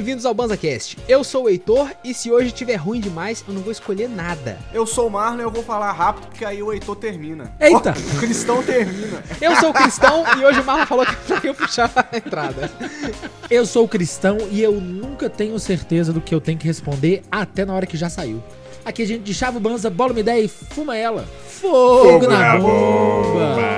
bem-vindos ao BanzaCast. Eu sou o Heitor e se hoje tiver ruim demais, eu não vou escolher nada. Eu sou o Marlon e eu vou falar rápido porque aí o Heitor termina. Eita! Ó, o Cristão termina. Eu sou o Cristão e hoje o Marlon falou que pra eu puxar a entrada. Eu sou cristão e eu nunca tenho certeza do que eu tenho que responder até na hora que já saiu. Aqui a gente de chave banza, bola uma ideia e fuma ela. Fogo, na, bomba. Boa.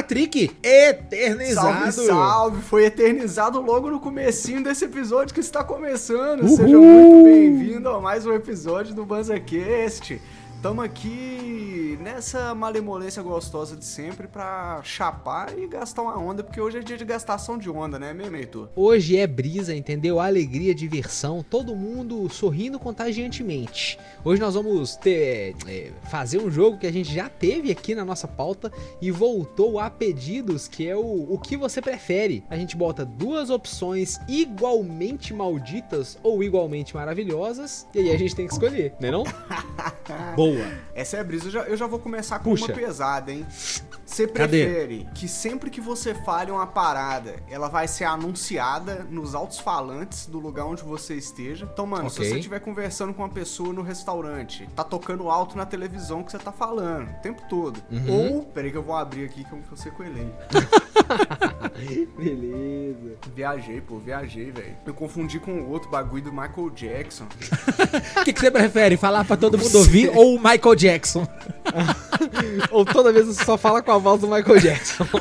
Patrick? Eternizado. Salve, salve! Foi eternizado logo no comecinho desse episódio que está começando. Uhul. Seja muito bem-vindo a mais um episódio do BanzaCast. Tamo aqui nessa malemolência gostosa de sempre pra chapar e gastar uma onda, porque hoje é dia de gastação de onda, né, mesmo, Heitor? Hoje é brisa, entendeu? Alegria, diversão, todo mundo sorrindo contagiantemente. Hoje nós vamos ter, é, fazer um jogo que a gente já teve aqui na nossa pauta e voltou a pedidos, que é o, o que você prefere. A gente bota duas opções igualmente malditas ou igualmente maravilhosas e aí a gente tem que escolher, né não? Boa. Essa é a brisa. Eu já, eu já vou começar com Puxa. uma pesada, hein? Você Cadê? prefere que sempre que você fale uma parada, ela vai ser anunciada nos altos-falantes do lugar onde você esteja? Então, mano, se Ok. você estiver conversando com uma pessoa no restaurante, tá tocando alto na televisão que você tá falando o tempo todo. Uhum. Ou, peraí que eu vou abrir aqui que eu, eu sequelei. Beleza. Viajei, pô, viajei, velho. Eu confundi com o outro bagulho do Michael Jackson. O que, que você prefere? Falar pra todo mundo ouvir ou o Michael Jackson? Ou toda vez você só fala com a voz do Michael Jackson.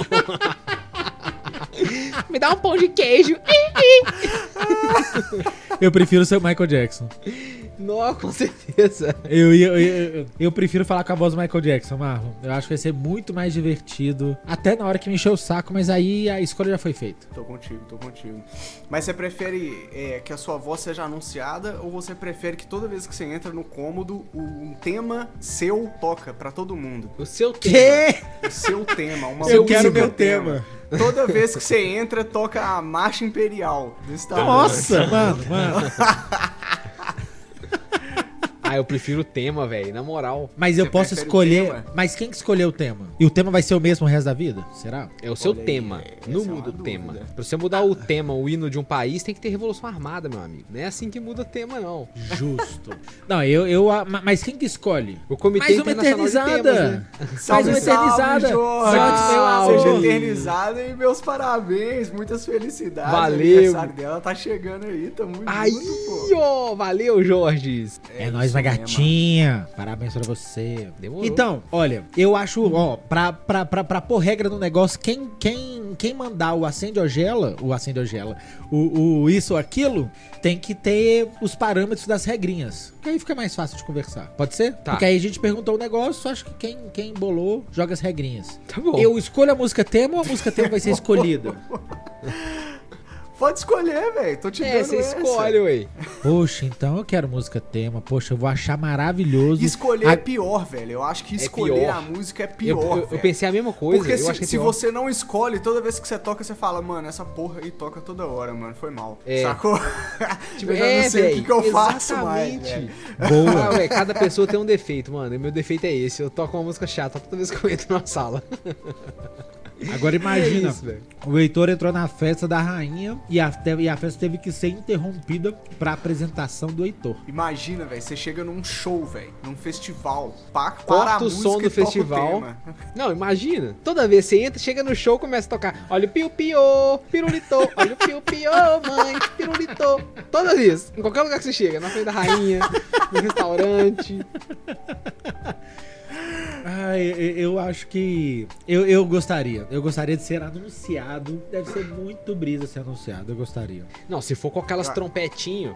Me dá um pão de queijo. Eu prefiro ser o Michael Jackson. Não, com certeza. Eu, eu, eu, eu- prefiro falar com a voz do Michael Jackson, Marlon. Eu acho que vai ser muito mais divertido. Até na hora que me encheu o saco, mas aí a escolha já foi feita. Tô contigo, tô contigo. Mas você prefere é, que a sua voz seja anunciada ou você prefere que toda vez que você entra no cômodo, o- um tema seu toca pra todo mundo? O seu tema. Que? O seu tema, uma Eu quero meu tema. Toda vez que você entra, toca a Marcha Imperial. Nossa, mano, mano. Ah, eu prefiro o tema, velho. Na moral. Mas eu Você posso escolher. Mas quem que escolheu o tema? E o tema vai ser o mesmo o resto da vida? Será? É o seu Olha aí, tema. essa Não é muda o dúvida. tema. Pra você mudar o tema, o hino de um país, tem que ter Revolução Armada, meu amigo. Não é assim que muda o tema, não. Justo. Não, eu, eu. ma- Mas quem que escolhe? O Comitê Mais uma eternizada. Temas, né? Mais Salve, uma eternizada. salve, amor. Seja eternizada e meus parabéns, muitas felicidades. Valeu. O aniversário dela tá chegando aí, tamo Aí, junto, pô. ó. Valeu, Jorge. É, isso nóis, gatinha. Parabéns pra você. Demorou. Então, olha, eu acho, ó, pra, pra, pra, pra pôr regra no negócio, quem, quem, quem mandar o acende ou gela, o acende ou gela, o, o isso ou aquilo, tem que ter os parâmetros das regrinhas. Que aí fica mais fácil de conversar. Pode ser? Tá. Porque aí a gente perguntou o negócio, acho que quem, quem bolou joga as regrinhas. Tá bom. Eu escolho a música tema ou a música tema vai ser escolhida? Pode escolher, velho. Tô te É, dando você essa. escolhe, ué. Poxa, então eu quero música tema. Poxa, eu vou achar maravilhoso. Escolher A- é pior, velho. Eu acho que escolher pior. a música é Eu, pior, eu- eu velho. pensei a mesma coisa. Porque eu se, acho que é se você não escolhe, toda vez que você toca, você fala, mano, essa porra aí toca toda hora, mano. Foi mal. É. Sacou? Tipo, eu já é, não sei o que, que eu faço mais, exatamente. velho. Boa. Ah, ué, cada pessoa tem um defeito, mano. E meu defeito é esse. Eu toco uma música chata toda vez que eu entro na sala. Agora imagina, É isso, o Heitor entrou na festa da rainha e a, e a festa teve que ser interrompida pra apresentação do Heitor. Imagina, velho, você chega num show, velho, num festival, pa, para a Corta o música som do festival. Não, imagina. Toda vez que você entra, chega no show, começa a tocar. Olha o piu-piu, pirulito. Olha o piu-piu, mãe, pirulito. Toda vez. Em qualquer lugar que você chega. Na frente da rainha, no restaurante. Eu, eu acho que. Eu, eu gostaria. Eu gostaria de ser anunciado. Deve ser muito brisa ser anunciado. Eu gostaria. Não, se for com aquelas Ah. trompetinho.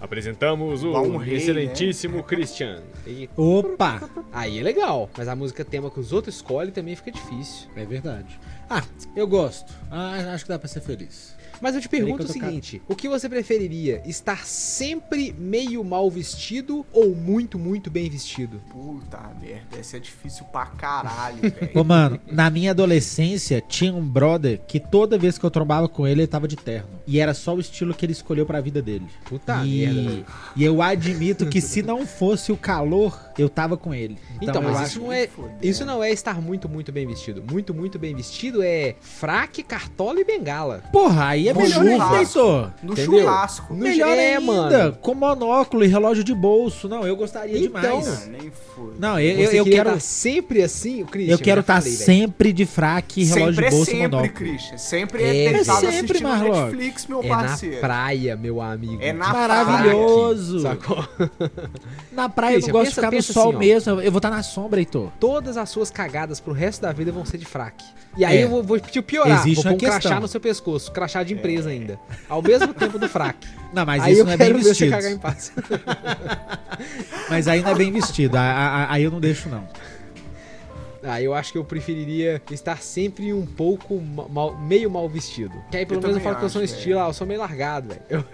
Apresentamos um rei, excelentíssimo Christian. E Opa! aí é legal, mas a música tema que os outros escolhem também fica difícil. É verdade. Ah, eu gosto. Ah, acho que dá pra ser feliz. Mas eu te pergunto o eu tô seguinte: o que você preferiria? Estar sempre meio mal vestido ou muito, muito bem vestido? Puta merda, essa é difícil pra caralho, velho. Ô, mano, na minha adolescência tinha um brother que toda vez que eu trombava com ele, ele tava de terno. E era só o estilo que ele escolheu pra vida dele. Puta e, merda. e eu admito que se não fosse o calor, eu tava com ele. Então, eu mas isso não, é, isso não é estar muito, muito bem vestido. Muito, muito bem vestido é fraque, cartola e bengala. Porra, aí é No melhor ainda, churrasco. Heitor. No Entendeu? churrasco. No- Melhor é, ainda, mano. com monóculo e relógio de bolso. Não, eu gostaria Então, demais. Ah, nem foi. Não, eu, eu, Você eu quero, estar sempre assim, o Christian, eu quero estar velho. sempre de fraque e relógio sempre de é bolso e sempre, monóculo. Christian. Sempre É, é, É sempre, assistindo Marlon. Netflix, meu É parceiro. na praia, meu amigo. É na Maravilhoso. Sacou? Na praia eu Christian, não gosto de ficar no sol assim, mesmo. Eu vou estar na sombra, Heitor. Todas as suas cagadas pro resto da vida vão ser de fraque. E aí É. eu vou, vou te piorar. Existe vou pôr um crachá no seu pescoço. Crachá de empresa ainda. Ao mesmo tempo do fraque. Não, mas aí isso não é bem vestido. Mas aí não é bem vestido. Aí eu não deixo, não. Ah, eu acho que eu preferiria estar sempre um pouco ma- mal- meio mal vestido. Que aí pelo Eu menos eu falo que eu sou um acho, estilo, ah, eu sou meio largado, velho.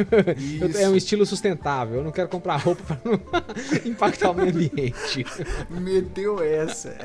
É um estilo sustentável. Eu não quero comprar roupa pra não impactar o meio ambiente. Meteu essa.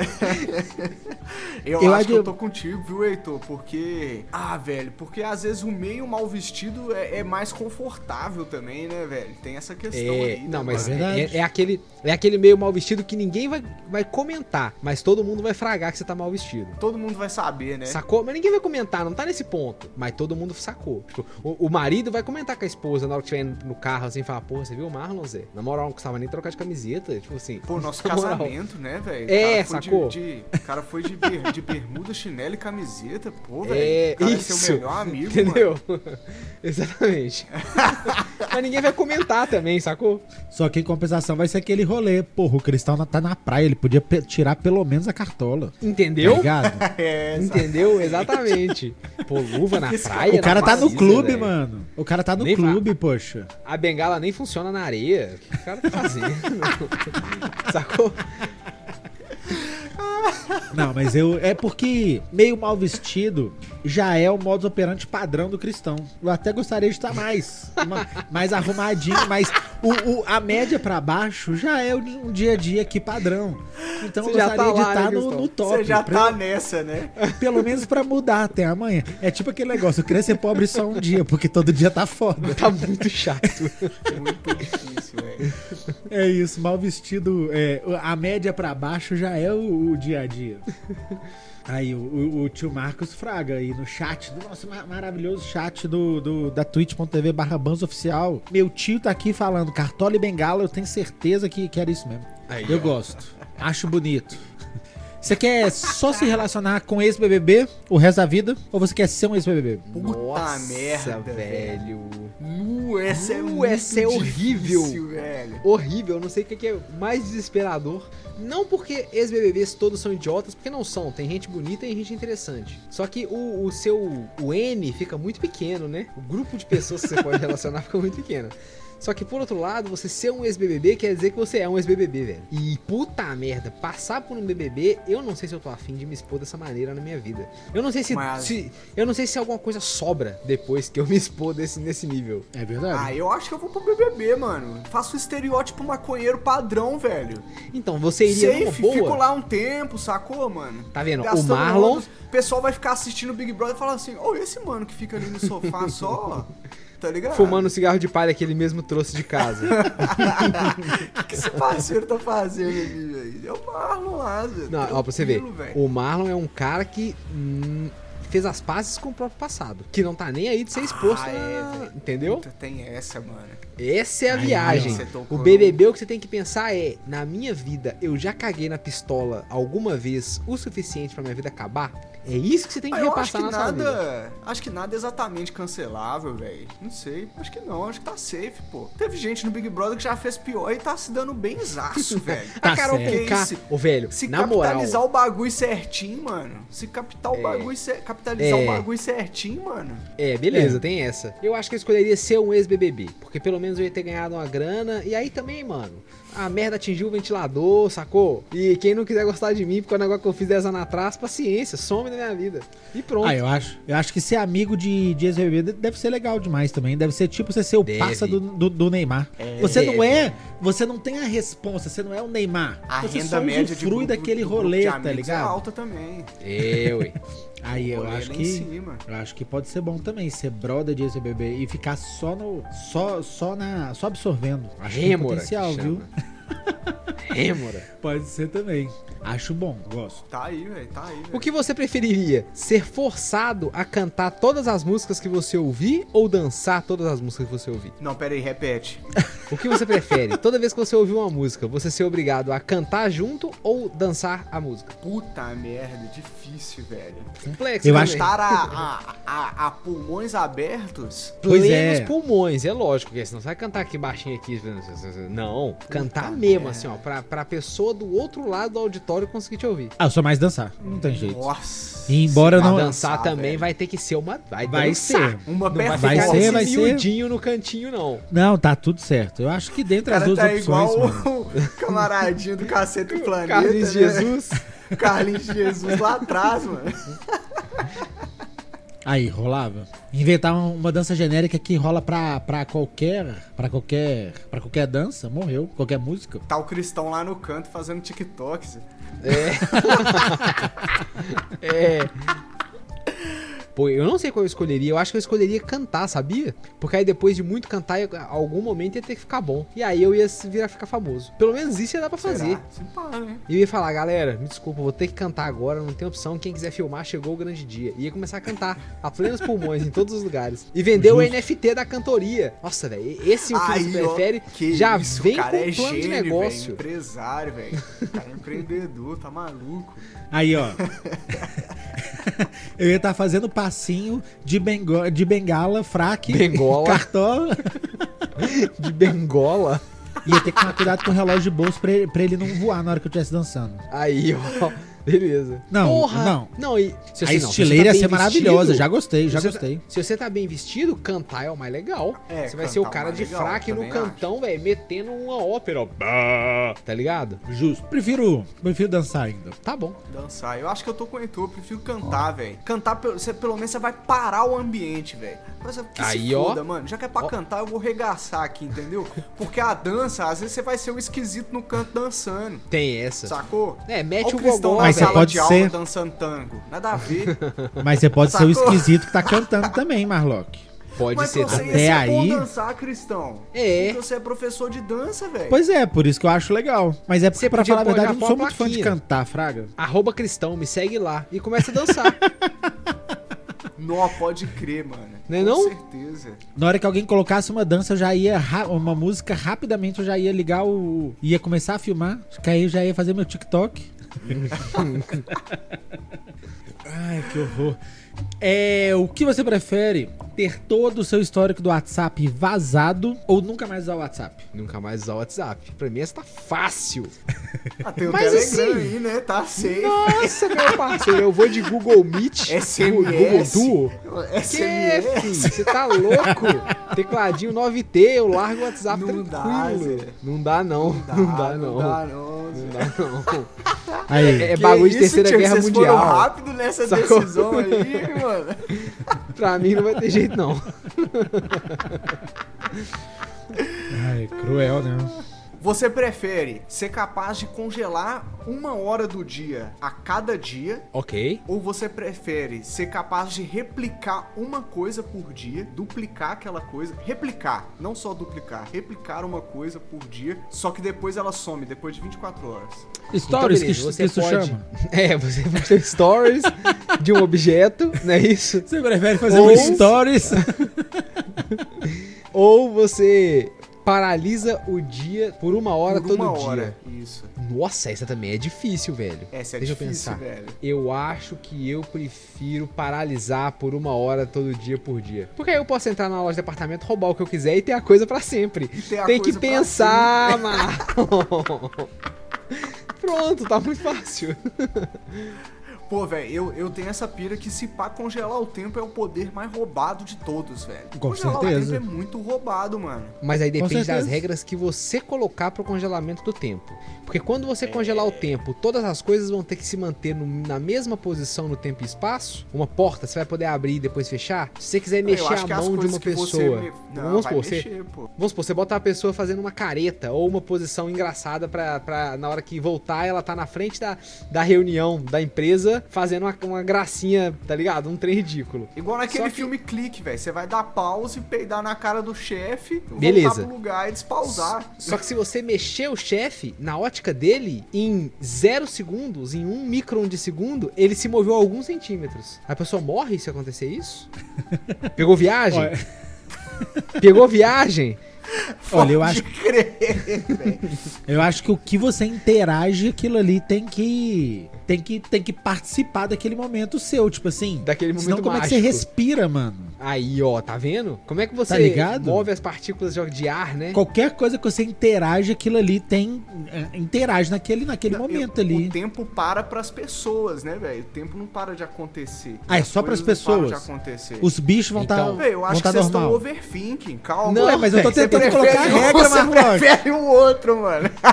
eu, Eu acho acho- que eu tô contigo, viu, Heitor? Porque. Ah, velho, porque às vezes o meio mal vestido é, é mais confortável também, né, velho? Tem essa questão É, aí. não, né, mas É verdade. é, é aquele, é aquele meio mal vestido que ninguém vai, vai comentar, mas todo mundo vai fragar que você tá mal vestido. Todo mundo vai saber, né? Sacou? Mas ninguém vai comentar, não tá nesse ponto. Mas todo mundo sacou. Tipo, o, o marido vai comentar com a esposa na hora que estiver no carro, assim, falar, porra, você viu o Marlon, Zé? Na moral, não custava nem trocar de camiseta. Tipo assim. Pô, nosso casamento, né, velho? É, de- sacou? De, o cara foi de, ber- de bermuda, chinelo e camiseta. Pô, velho. É, cara é isso. seu melhor amigo, Entendeu? Exatamente. Mas ninguém vai comentar também, sacou? Só que em compensação vai ser aquele rolê. Porra, o Cristão tá na praia. Ele podia pe- tirar pelo menos a cartola. Tá Entendeu? ligado? É. Entendeu? Exatamente. Pô, luva na praia. o cara tá no clube, velho. mano. O cara tá no Nem clube, poxa. A bengala nem funciona na areia. O que o cara tá fazendo? Sacou? Não, mas eu. É porque meio mal vestido já é o modus operandi padrão do cristão. Eu até gostaria de estar mais. uma- mais arrumadinho, mas o, o- a média pra baixo já é um dia a dia aqui padrão. Então Você eu já gostaria tá de estar né, no, no top. Você já pra- tá nessa, né? Pelo menos pra mudar até amanhã. É tipo aquele negócio, eu queria ser pobre só um dia, porque todo dia tá foda. Tá muito chato. Muito difícil, velho. É isso, mal vestido, é, a média pra baixo já é o, o dia a dia. Aí o, o- o tio Marcos Fraga aí no chat, do nosso ma- maravilhoso chat do, do- da twitch.tv barra oficial. Meu tio tá aqui falando, cartola e bengala, eu tenho certeza que, que era isso mesmo. Aí, Eu ó. gosto, acho bonito. Você quer só se relacionar com ex-BBB o resto da vida? Ou você quer ser um ex-BBB? Puta Nossa, merda, velho. Nu, essa é Nu, essa é horrível. difícil, velho. Horrível, eu não sei o que que é mais desesperador. Não porque ex-BBBs todos são idiotas, porque não são. Tem gente bonita e gente interessante. Só que o, o seu o N fica muito pequeno, né? O grupo de pessoas que você pode relacionar fica muito pequeno. Só que por outro lado, você ser um ex-BBB quer dizer que você é um ex-BBB, velho. E puta merda, passar por um BBB, eu não sei se eu tô afim de me expor dessa maneira na minha vida. Eu não sei se, Mas- se- eu não sei se alguma coisa sobra depois que eu me expor desse, nesse nível. É verdade? Ah, eu acho que eu vou pro BBB, mano. Faço o estereótipo maconheiro padrão, velho. Então, você iria numa Safe, boa. fico lá um tempo, sacou, mano? Tá vendo? O Gastando Marlon rodos. O pessoal vai ficar assistindo o Big Brother e falar assim: Ô, esse mano que fica ali no sofá só, tá ligado? fumando o cigarro de palha que ele mesmo trouxe de casa. O que esse parceiro tá fazendo ali, velho? É o Marlon lá, velho. Não, ó, pra você ver. Velho. O Marlon é um cara que hum, fez as pazes com o próprio passado. Que não tá nem aí de ser exposto. Ah, é, na-. Entendeu? Puta, tem essa, mano. Essa é a Aí, viagem. O BBB, o que você tem que pensar é: na minha vida, eu já caguei na pistola alguma vez o suficiente pra minha vida acabar? É isso que você tem que Ah, eu acho repassar que na sua vida. nada. Acho que nada é exatamente cancelável, velho. Não sei. Acho que não. Acho que tá safe, pô. Teve gente no Big Brother que já fez pior e tá se dando bem zaço, velho. Tá a Carol certo. Conká, Se- ô velho, Se na moral. capitalizar o bagulho certinho, mano. Se captar o bagulho, cer- capitalizar É. o bagulho certinho, mano. É, beleza, É. tem essa. Eu acho que eu escolheria ser um ex-BBB, porque pelo menos eu ia ter ganhado uma grana. E aí também, mano, a merda atingiu o ventilador, sacou? E quem não quiser gostar de mim porque o negócio que eu fiz 10 anos atrás, paciência, some da minha vida. E pronto. Ah, eu acho, eu acho que ser amigo de, de ex-BBB deve ser legal demais também. Deve ser tipo você ser o Deve. passa do, do, do Neymar. você não Deve. é, você não tem a responsa, você não é o Neymar. A você renda só média de grupo- daquele rolê, de tá É ligado? alta também. É, ué. Aí eu acho que cima. eu acho que pode ser bom também ser brother de ex-BBB e ficar só no só só na só absorvendo. Acho que tem potencial, que viu? Rêmora. Pode ser também. Acho bom, gosto. Tá aí, velho, tá aí, velho. O que você preferiria? Ser forçado a cantar todas as músicas que você ouvir ou dançar todas as músicas que você ouvir? Não, pera aí, repete. O que você prefere? Toda vez que você ouvir uma música, você ser obrigado a cantar junto ou dançar a música? Puta merda, difícil, velho. Complexo, Eu também. acho- Estar a, a, a, a pulmões abertos? Pois plenos é. pulmões, é lógico, porque senão você vai cantar aqui baixinho aqui. Não, cantar Puta mesmo, merda. assim, ó, pra, pra pessoa do outro lado do auditório conseguir te ouvir. Ah, eu sou mais dançar. Não tem jeito. Nossa. E embora não dançar também velho. vai ter que ser uma. Vai, vai dançar. ser. Uma Não vai ficar ser, vai ser. miudinho no cantinho, não. Não, tá tudo certo. Eu acho que dentre O as cara duas tá opções, igual mano. o camaradinho do Cacete do Planeta. Carlos né? Jesus. Carlinhos Jesus lá atrás, mano. Aí, rolava. Inventar um- uma dança genérica que rola pra, pra qualquer. para qualquer. para qualquer dança, morreu. Qualquer música. Tá o Cristão lá no canto fazendo TikTok. É. Pô, eu não sei qual eu escolheria. Eu acho que eu escolheria cantar, sabia? Porque aí depois de muito cantar, em algum momento ia ter que ficar bom. E aí eu ia virar ficar famoso. Pelo menos isso ia dar pra fazer. Pá, né? E eu ia falar, galera, me desculpa, vou ter que cantar agora, não tem opção. Quem quiser filmar, chegou o grande dia. E ia começar a cantar a plenos pulmões em todos os lugares. E vender o Justo. NFT da cantoria. Nossa, velho, esse é o que Aí, você ó, prefere que já isso, vem o com cara um é plano de gênio, negócio. Velho, empresário, velho. O cara é empreendedor, tá maluco. Aí, ó. eu ia estar fazendo passinho de, bengo, de bengala, fraque, Bengola. cartola. De Bengola. Ia ter que tomar cuidado com o relógio de bolso pra ele, pra ele não voar na hora que eu estivesse dançando. Aí, ó. Beleza. Não, Porra! não. Não, e. Se a não, estileira ia você ser tá maravilhosa. vestido, Já gostei, já você gostei. tá- se você tá bem vestido, cantar é o mais legal. É, você vai ser o é o cara de legal, fraque no cantão, velho, metendo uma ópera, ó. Bah, Tá ligado? Justo. Prefiro, prefiro dançar ainda. Tá bom. Dançar. Eu acho que eu tô com o Heitor, eu prefiro cantar, velho. Cantar, pelo- você, pelo menos você vai parar o ambiente, velho. Mas Que Aí, se ó. foda, mano. Já que é pra Ó. cantar, eu vou regaçar aqui, entendeu? Porque a dança, às vezes você vai ser o esquisito no canto dançando. Tem essa. Sacou? É, mete Olha o Cristão gogó, Mas você pode de aula ser- dançando tango. Nada a ver. Mas você pode ser o esquisito que tá cantando também, Marlock. Pode Mas ser. você. Até ia ser bom aí- dançar, Cristão. É. Porque você é professor de dança, velho. Pois é, por isso que eu acho legal. Mas é porque, Você pra falar a verdade, eu não sou muito fã de cantar, Fraga. Arroba cristão, me segue lá e começa a dançar. Nó, pode crer, mano. Não é Com não? certeza. Na hora que alguém colocasse uma dança, eu já ia. Uma música, rapidamente eu já ia ligar o. ia começar a filmar. Que aí eu já ia fazer meu TikTok. Ai, que horror. É, o que você prefere? Ter todo o seu histórico do WhatsApp vazado ou nunca mais usar o WhatsApp? Nunca mais usar o WhatsApp. Pra mim essa tá fácil. Ah, tem o Mas Telegram assim- aí, né? Tá safe. Nossa, meu parceiro, eu vou de Google Meet, SMS. Google Duo. Que, SMS. filho? Você tá louco? Tecladinho 9T, eu largo o WhatsApp Não dá, tranquilo. Zé. não dá, não. Não dá, não. Não dá, não. Não dá, não. Aí. É Que bagulho de terceira guerra vocês mundial. foram rápido nessa Sacou? decisão aí, mano. Pra mim não vai ter jeito, não. Ai, cruel, né? Você prefere ser capaz de congelar uma hora do dia a cada dia? Ok. Ou você prefere ser capaz de replicar uma coisa por dia, duplicar aquela coisa, replicar, não só duplicar, replicar uma coisa por dia, só que depois ela some, depois de 24 horas. Stories Então, que, beleza, que isso chama. É, você pode ter stories de um objeto, não é isso? Você prefere fazer Ou- um stories? Ou você paralisa o dia por uma hora por todo uma dia. hora. Isso. Nossa, essa também é difícil, velho. Essa é Deixa difícil, eu pensar. velho. Eu acho que eu prefiro paralisar por uma hora todo dia por dia. Porque aí eu posso entrar na loja de departamento, roubar o que eu quiser e ter a coisa pra sempre. Tem que pensar, mano. Pronto, tá muito fácil. Pô, velho, eu, eu tenho essa pira que se pá congelar o tempo é o poder mais roubado de todos, velho. Com congelar certeza. o tempo é muito roubado, mano. Mas aí depende das regras que você colocar pro congelamento do tempo. Porque quando você congelar o tempo, todas as coisas vão ter que se manter no- na mesma posição no tempo e espaço. Uma porta você vai poder abrir e depois fechar. Se você quiser mexer a mão de uma você pessoa, me- Não, vamos vai supor, você, mexer, pô. vamos supor, você bota a pessoa fazendo uma careta ou uma posição engraçada pra, pra na hora que voltar ela tá na frente da, da reunião da empresa fazendo uma, uma gracinha, tá ligado? Um trem ridículo. Igual naquele que- filme Clique, velho. Você vai dar pause, peidar na cara do chefe, Beleza. voltar pro lugar e despausar. Só que se você mexer o chefe, na ótica dele, em zero segundos, em um micron de segundo, ele se moveu alguns centímetros. A pessoa morre se acontecer isso? Pegou viagem? Pegou viagem? Olha, eu acho, crer, eu acho que o que você interage, aquilo ali tem que. Tem que, tem que participar daquele momento seu, tipo assim. Daquele momento Senão, como é que você mágico. respira, mano? Aí, ó, tá vendo? Como é que você Tá move as partículas de ar, né? Qualquer coisa que você interage, aquilo ali tem. é, Interage naquele, naquele momento ali. O tempo para pras pessoas, né, velho? O tempo não para de acontecer. Ah, é As só pras não pessoas? de acontecer. Os bichos vão estar. Então, Velho, eu acho que tá vocês estão overthinking. Calma. Não, Ué, mas eu tô tentando colocar a regra, Você prefere o outro, mano.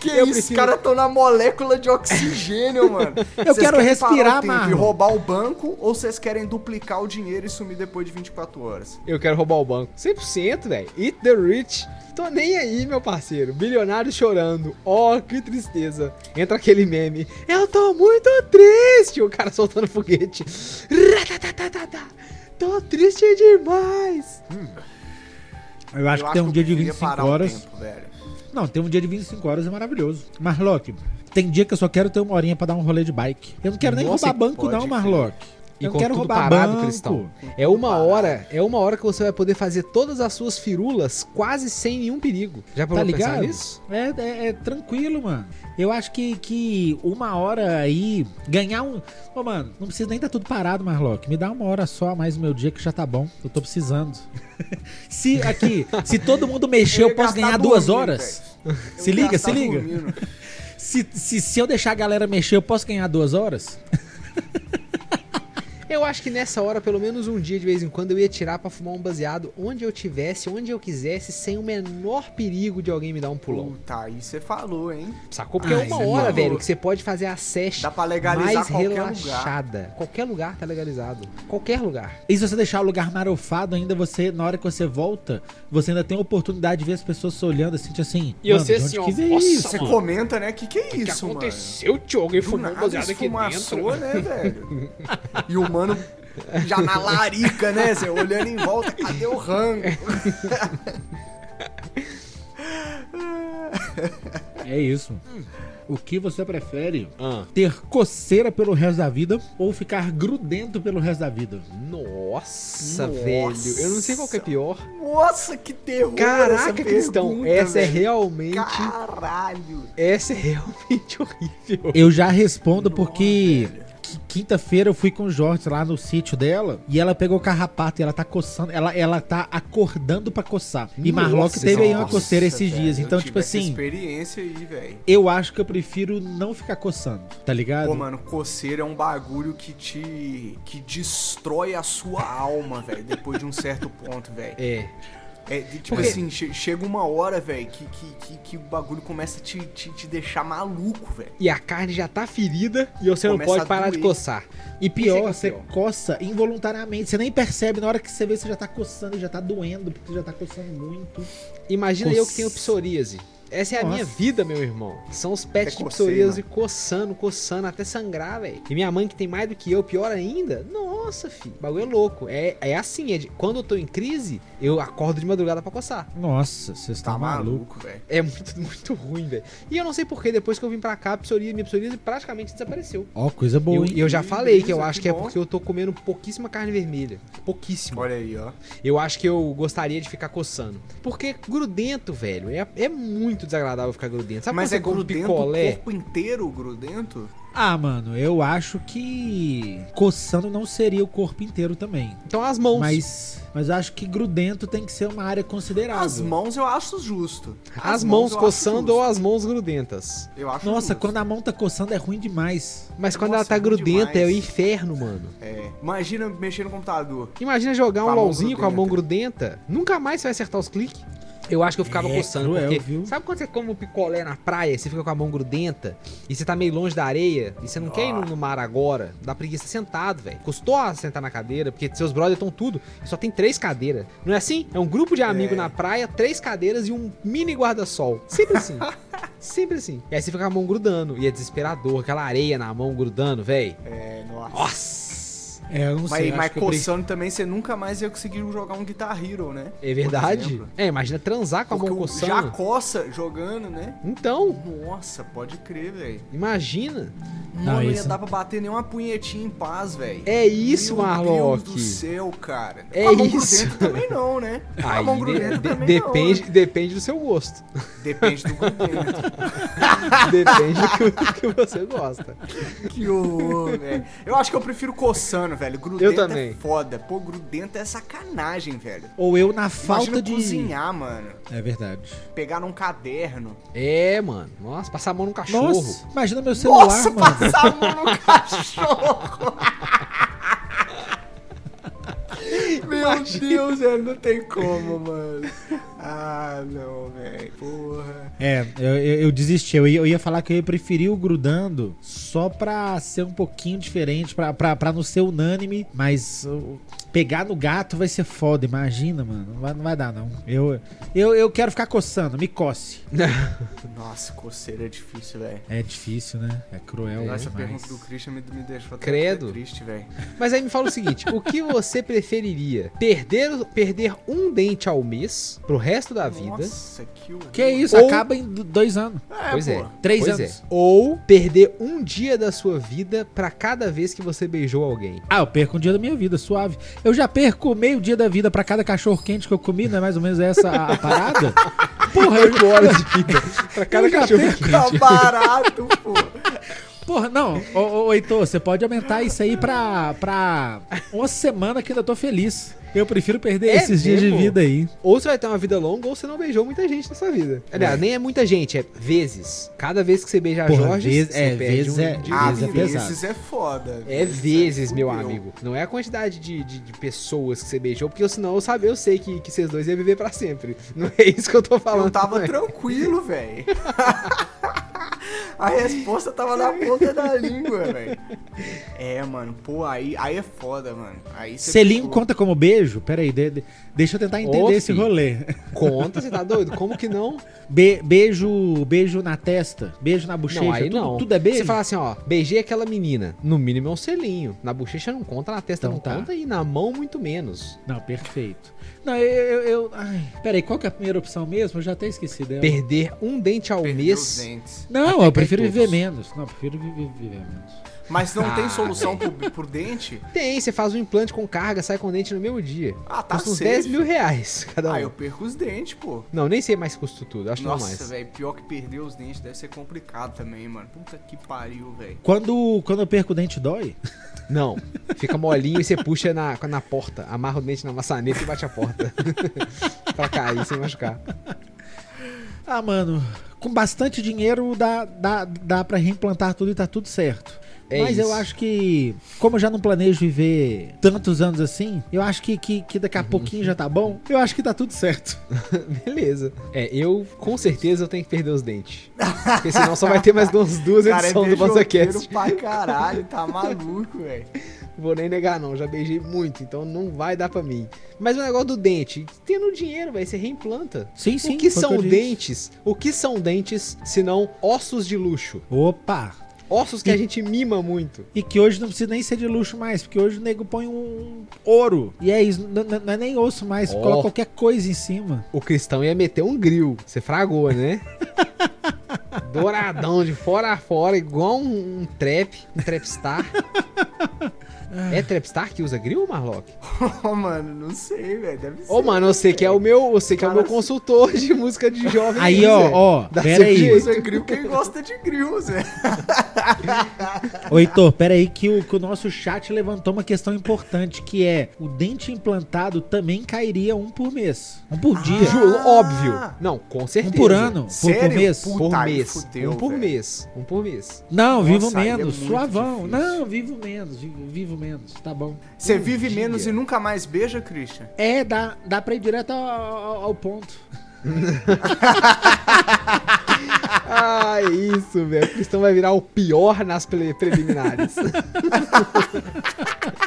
que Eu isso, prefiro- os caras estão na molécula de oxigênio, mano. Eu quero querem respirar, parar o tempo E roubar o banco, ou vocês querem duplicar o dinheiro e sumir depois de 24 horas? Eu quero roubar o banco. 100%, velho. Eat the rich. Tô nem aí, meu parceiro. Bilionário chorando. Oh, que tristeza. Entra aquele meme. Eu tô muito triste. O cara soltando foguete. Tô triste demais. Eu acho que tem um eu dia de preferia 25 parar o horas. tempo, velho. Não, tem um dia de 25 horas, é maravilhoso. Marlock, tem dia que eu só quero ter uma horinha pra dar um rolê de bike. Eu não quero nem Nossa, roubar banco, não. Marlock. E Eu quero tudo roubar parado, banco. Cristão. É uma hora, é uma hora que você vai poder fazer todas as suas firulas quase sem nenhum perigo. Já Tá ligado? nisso? É, é- é tranquilo, mano. Eu acho que, que uma hora aí, ganhar um. Ô, mano, não precisa nem tá tudo parado, Marlock. Me dá uma hora só a mais no meu dia que já tá bom. Eu tô precisando. se aqui, se todo mundo mexer, eu, ia posso ganhar duas dormindo, horas. Se Eu liga, se liga. Se, se, se eu deixar a galera mexer, eu posso ganhar duas horas? Eu acho que nessa hora, pelo menos um dia de vez em quando, eu ia tirar pra fumar um baseado onde eu tivesse, onde eu quisesse, sem o menor perigo de alguém me dar um pulão. Puta, aí você falou, hein? Sacou? Porque é Ai, uma você hora, falou. velho, que você pode fazer a sesh mais qualquer relaxada. Qualquer lugar tá legalizado. Qualquer lugar. E se você deixar o lugar marofado, ainda você, na hora que você volta, você ainda tem a oportunidade de ver as pessoas se olhando assim, tipo assim. E eu "Mano, sei de assim, ó, que nossa, isso? Você mano. comenta, né? Que que é O que isso, mano? aconteceu, tio? Alguém Do fumou um baseado aqui dentro. né, velho? E o mano já na larica, né? Você olhando em volta, cadê o rango? É isso. O que você prefere? Ah, Ter coceira pelo resto da vida ou ficar grudento pelo resto da vida? nossa, Nossa. velho. Eu não sei qual que é pior. Nossa, que terror Caraca, essa Cristão. pergunta, Essa é velho. realmente. Caralho. Essa é realmente horrível. Eu já respondo porque velho. Qui- quinta-feira eu fui com o Jorge lá no sítio dela e ela pegou carrapato e ela tá coçando, ela, ela tá acordando pra coçar. E Marlock teve aí uma coceira esses velho, dias. Então, tipo assim, experiência aí, velho. eu acho que eu prefiro não ficar coçando, tá ligado? Pô, mano, coceira é um bagulho que te. que destrói a sua alma, velho, depois de um certo ponto, velho. É. É, de- tipo Porque- assim, che- chega uma hora, velho, que, que, que, que o bagulho começa a te, te, te deixar maluco, velho. E a carne já tá ferida e você não Começa pode a parar de coçar. E é pior, é você pior. coça involuntariamente. Você nem percebe, na hora que você vê, você já tá coçando, já tá doendo, porque você já tá coçando muito. Imagina Coça- eu que tenho psoríase. Essa é a Nossa. minha vida, meu irmão. São os pets Até de psoríase coçando, coçando, até sangrar, velho. E minha mãe que tem mais do que eu, pior ainda. Nossa, filho. O bagulho é louco. É, é assim, é de- quando eu tô em crise, eu acordo de madrugada pra coçar. Nossa, você está Tá maluco. velho. É muito, muito ruim, velho. E eu não sei porquê, depois que eu vim pra cá, a psoríase, minha psoríase praticamente desapareceu. Ó, coisa E boa, eu, hein? e eu já falei que eu beleza, acho que que é bom. porque eu tô comendo pouquíssima carne vermelha. Pouquíssimo. Olha aí, ó. Eu acho que eu gostaria de ficar coçando. Porque grudento, velho, é, é muito desagradável ficar grudento. Sabe Mas é grudento picolé? o corpo inteiro grudento? Ah, mano, eu acho que coçando não seria o corpo inteiro também. Então as mãos. Mas, mas eu acho que grudento tem que ser uma área considerável. As mãos eu acho justo. As, mãos eu acho coçando ou as mãos grudentas. Eu acho Nossa, justo. quando a mão tá coçando é ruim demais. Mas quando Nossa, ela tá é grudenta é o demais. inferno, mano. É. Imagina mexer no computador. Imagina jogar Com um LOLzinho com a mão grudenta. Nunca mais você vai acertar os cliques. Eu acho que eu ficava É, coçando, cruel, porque... viu? Sabe quando você come um picolé na praia, você fica com a mão grudenta, e você tá meio longe da areia, e você não quer ir no, no mar agora, dá preguiça sentado, velho. Custou a sentar na cadeira, porque seus brothers estão tudo, e só tem três cadeiras. Não é assim? É um grupo de amigos É. na praia, três cadeiras e um mini guarda-sol. Sempre assim. Sempre assim. E aí você fica com a mão grudando, e é desesperador, aquela areia na mão grudando, velho. É, nossa. Nossa! É, eu não Mas, sei. mas coçando também, você nunca mais ia conseguir jogar um Guitar Hero, né? É verdade? É, imagina transar com a mão coçando. já coça jogando, né? Então, Nossa, pode crer, velho. imagina. Não, Não, não ia isso- dar pra bater nenhuma punhetinha em paz, velho. É isso, Meu Marlock. Deus do céu, cara. É a mão isso. também não, né? Com a Aí mão de- grudenta de- também depende, não. né? depende do seu gosto. Depende do grudento. depende do que, do que você gosta. que horror, velho. Eu acho que eu prefiro coçando, velho. Grudento também. é foda. Pô, grudento é sacanagem, velho. Ou eu na falta Imagina de. cozinhar, mano. É verdade. Pegar num caderno. É, mano. Nossa, passar a mão no cachorro. Nossa, imagina meu celular, Nossa, mano. passar a mão no cachorro. Meu Deus, velho, não tem como, mano. Ah, não, velho. Porra. É, eu, eu, eu desisti. Eu ia, eu ia falar que eu ia preferir o grudando só pra ser um pouquinho diferente, pra, pra, pra não ser unânime, mas pegar no gato vai ser foda, imagina, mano. Não vai, não vai dar, não. Eu, eu, eu quero ficar coçando, me coce. Nossa, coceira é difícil, velho. É difícil, né? É cruel Essa demais. pergunta do Christian me, me deixou até Credo. triste, velho. Mas aí me fala o seguinte: o que você preferiria? Perder, perder um dente ao mês pro resto da vida? Nossa, que horror. Que isso, Ou- acaba em dois anos. É, pois é. pô. Três pois anos. É. Ou perder um dia da sua vida pra cada vez que você beijou alguém. Ah, eu perco um dia da minha vida, suave. Eu já perco meio dia da vida pra cada cachorro quente que eu comi, não é mais ou menos essa a, a parada? Porra, eu, Oito horas de vida pra cada Eu já cachorro perco. quente. Tá barato, pô. Porra, não, ô, ô, ô Heitor, você pode aumentar isso aí pra, pra uma semana que ainda tô feliz. Eu prefiro perder É esses dias de mesmo? vida aí. Ou você vai ter uma vida longa ou você não beijou muita gente nessa vida. Aliás, nem é muita gente, é vezes. Cada vez que você beija a Porra, Jorge, vez- você é, perde vezes um é- de Ah, vezes vida. é pesado. vezes é foda. É vezes, meu fudeu. amigo. Não é a quantidade de, de, de pessoas que você beijou, porque senão eu, sabe, eu sei que, que vocês dois iam viver pra sempre. Não é isso que eu tô falando. Eu tava é. tranquilo, velho. A resposta tava na ponta da língua, velho. É, mano, pô, aí, aí é foda, mano. Aí você Selinho pegou. conta como beijo? Pera aí, de- de- deixa eu tentar entender Ô, esse rolê. Conta, você tá doido? Como que não? Be- beijo, beijo na testa, beijo na bochecha, não, aí tudo, não. tudo é beijo? Você fala assim, ó, beijei aquela menina. No mínimo é um selinho. Na bochecha não conta, na testa Então não tá. conta e na mão muito menos. Não, perfeito. Não, eu... eu, eu ai, pera aí, qual que é a primeira opção mesmo? Eu já até esqueci dela. Perder um dente ao Perdeu os mês. dentes. Não, Até eu prefiro todos. viver menos. Não, eu prefiro viver, viver menos. Mas não Ah, tem solução por, por dente? Tem, você faz um implante com carga, sai com dente no mesmo dia. Ah, tá Custa uns safe. 10 mil reais cada um. Ah, eu perco os dentes, pô. Não, nem sei mais custo tudo, acho que não Nossa, mais. velho, pior que perder os dentes deve ser complicado também, mano. Puta que pariu, velho. Quando, quando eu perco o dente, dói? Não, fica molinho e você puxa na, na porta, amarra o dente na maçaneta e bate a porta. pra cair sem machucar. Ah, mano, com bastante dinheiro dá, dá, dá pra reimplantar tudo e tá tudo certo. É Mas eu isso. acho que, como eu já não planejo viver tantos anos assim, eu acho que, que, que daqui a pouquinho já tá bom. Eu acho que tá tudo certo. Beleza. É, eu com certeza eu tenho que perder os dentes. Porque senão só vai ter mais umas duas Cara, é edições do beijoqueiro BanzaCast. pra caralho, tá maluco, velho. Vou nem negar, não. Já beijei muito, então não vai dar pra mim. Mas o negócio do dente, tendo dinheiro, velho, você reimplanta. Sim, sim. o que são eu dentes? O que são dentes se não ossos de luxo? Opa! Ossos que E- a gente mima muito. E que hoje não precisa nem ser de luxo mais, porque hoje o nego põe um ouro. E é isso, não é nem osso mais, Ó. coloca qualquer coisa em cima. O cristão ia meter um grill. Você fragou, né? Douradão, de fora a fora, igual um, um trap, um trapstar. É Trapstar que usa grill, Marlock? Ô, mano, não sei, velho. Deve ser. Ô, mano, você que é o meu, você que é o meu consultor de música de jovem. Aí, ó, Zé. ó, pera aí. Usa grill quem gosta de grill, Zé. Ô, Heitor, pera aí que o, que o nosso chat levantou uma questão importante, que é o dente implantado também cairia um por mês. Um por dia. Ju- óbvio. Não, com Um certeza. por ano. Por, por mês. Puta, Por mês. fudeu, um por velho. mês. Um por mês. Não, vivo Nossa, aí é menos. muito suavão. difícil. Não, vivo menos. Vivo, vivo menos. Tá bom. Você Um vive dia. menos e nunca mais beija, Christian? É, dá, dá pra ir direto ao, ao- ao ponto. Ah, isso, velho. O Cristão vai virar o pior nas pre- preliminares.